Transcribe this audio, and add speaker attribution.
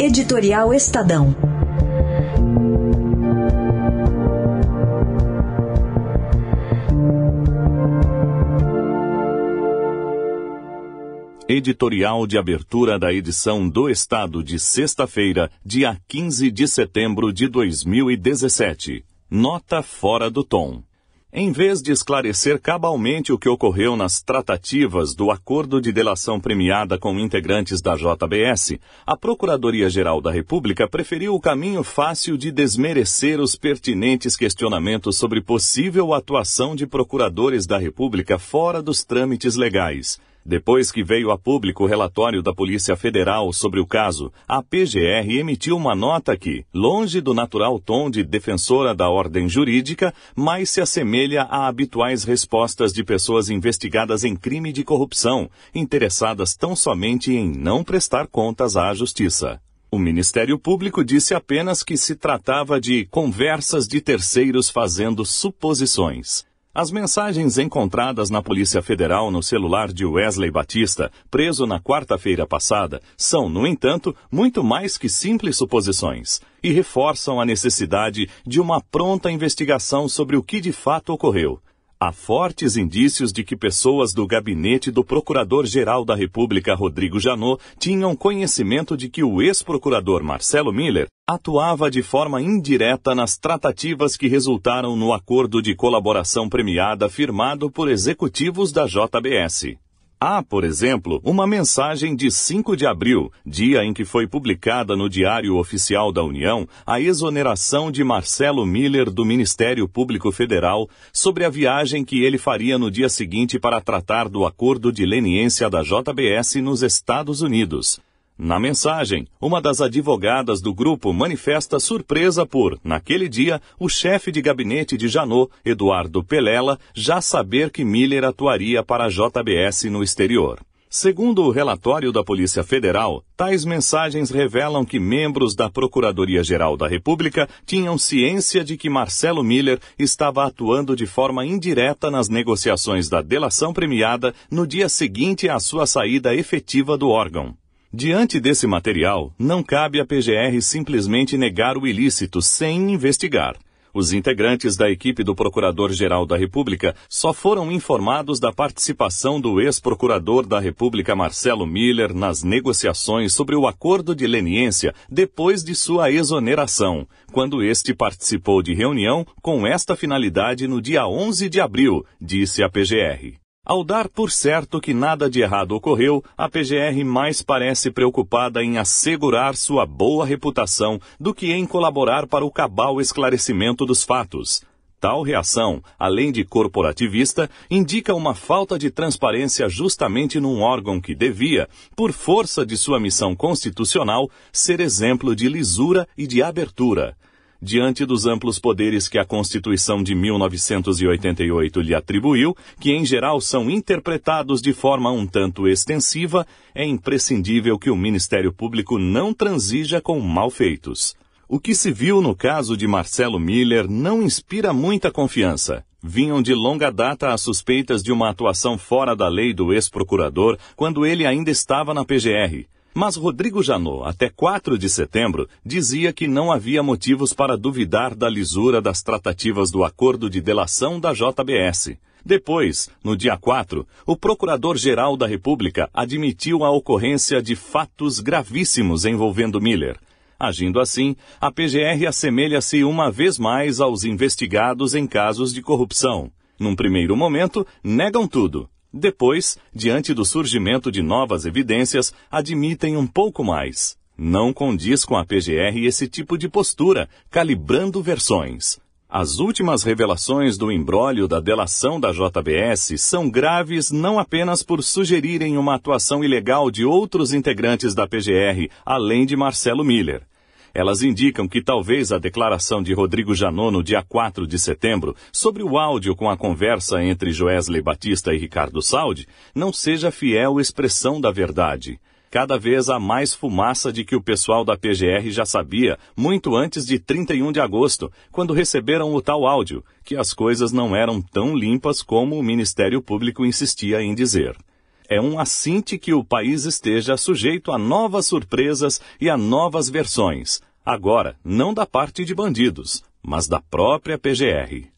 Speaker 1: Editorial Estadão.
Speaker 2: Editorial de abertura da edição do Estado de sexta-feira, dia 15 de setembro de 2017. Nota fora do tom. Em vez de esclarecer cabalmente o que ocorreu nas tratativas do acordo de delação premiada com integrantes da JBS, a Procuradoria-Geral da República preferiu o caminho fácil de desmerecer os pertinentes questionamentos sobre possível atuação de procuradores da República fora dos trâmites legais depois que veio a público o relatório da Polícia Federal sobre o caso, a PGR emitiu uma nota que, longe do natural tom de defensora da ordem jurídica, mais se assemelha a habituais respostas de pessoas investigadas em crime de corrupção, interessadas tão somente em não prestar contas à Justiça. O Ministério Público disse apenas que se tratava de conversas de terceiros fazendo suposições. As mensagens encontradas na Polícia Federal no celular de Wesley Batista, preso na quarta-feira passada, são, no entanto, muito mais que simples suposições e reforçam a necessidade de uma pronta investigação sobre o que de fato ocorreu. Há fortes indícios de que pessoas do gabinete do Procurador-Geral da República, Rodrigo Janot, tinham conhecimento de que o ex-procurador Marcelo Miller atuava de forma indireta nas tratativas que resultaram no acordo de colaboração premiada firmado por executivos da JBS. Há, por exemplo, uma mensagem de 5 de abril, dia em que foi publicada no Diário Oficial da União a exoneração de Marcelo Miller do Ministério Público Federal sobre a viagem que ele faria no dia seguinte para tratar do acordo de leniência da JBS nos Estados Unidos. Na mensagem, uma das advogadas do grupo manifesta surpresa por, naquele dia, o chefe de gabinete de Janot, Eduardo Pelela, já saber que Miller atuaria para a JBS no exterior. Segundo o relatório da Polícia Federal, tais mensagens revelam que membros da Procuradoria-Geral da República tinham ciência de que Marcelo Miller estava atuando de forma indireta nas negociações da delação premiada no dia seguinte à sua saída efetiva do órgão. Diante desse material, não cabe à PGR simplesmente negar o ilícito sem investigar. Os integrantes da equipe do Procurador-Geral da República só foram informados da participação do ex-procurador da República Marcelo Miller nas negociações sobre o acordo de leniência depois de sua exoneração, quando este participou de reunião com esta finalidade no dia 11 de abril, disse a PGR. Ao dar por certo que nada de errado ocorreu, a PGR mais parece preocupada em assegurar sua boa reputação do que em colaborar para o cabal esclarecimento dos fatos. Tal reação, além de corporativista, indica uma falta de transparência justamente num órgão que devia, por força de sua missão constitucional, ser exemplo de lisura e de abertura diante dos amplos poderes que a Constituição de 1988 lhe atribuiu, que em geral são interpretados de forma um tanto extensiva, é imprescindível que o Ministério Público não transija com malfeitos. O que se viu no caso de Marcelo Miller não inspira muita confiança. Vinham de longa data as suspeitas de uma atuação fora da lei do ex-procurador quando ele ainda estava na PGR mas Rodrigo Janot, até 4 de setembro, dizia que não havia motivos para duvidar da lisura das tratativas do acordo de delação da JBS. Depois, no dia 4, o Procurador-Geral da República admitiu a ocorrência de fatos gravíssimos envolvendo Miller. Agindo assim, a PGR assemelha-se uma vez mais aos investigados em casos de corrupção. Num primeiro momento, negam tudo, depois, diante do surgimento de novas evidências, admitem um pouco mais. Não condiz com a PGR esse tipo de postura, calibrando versões. As últimas revelações do imbróglio da delação da JBS são graves não apenas por sugerirem uma atuação ilegal de outros integrantes da PGR, além de Marcelo Miller. Elas indicam que talvez a declaração de Rodrigo Janot no dia 4 de setembro sobre o áudio com a conversa entre Joesley Batista e Ricardo Saldi não seja fiel expressão da verdade. Cada vez há mais fumaça de que o pessoal da PGR já sabia, muito antes de 31 de agosto, quando receberam o tal áudio, que as coisas não eram tão limpas como o Ministério Público insistia em dizer. É um assinte que o país esteja sujeito a novas surpresas e a novas versões. Agora, não da parte de bandidos, mas da própria PGR.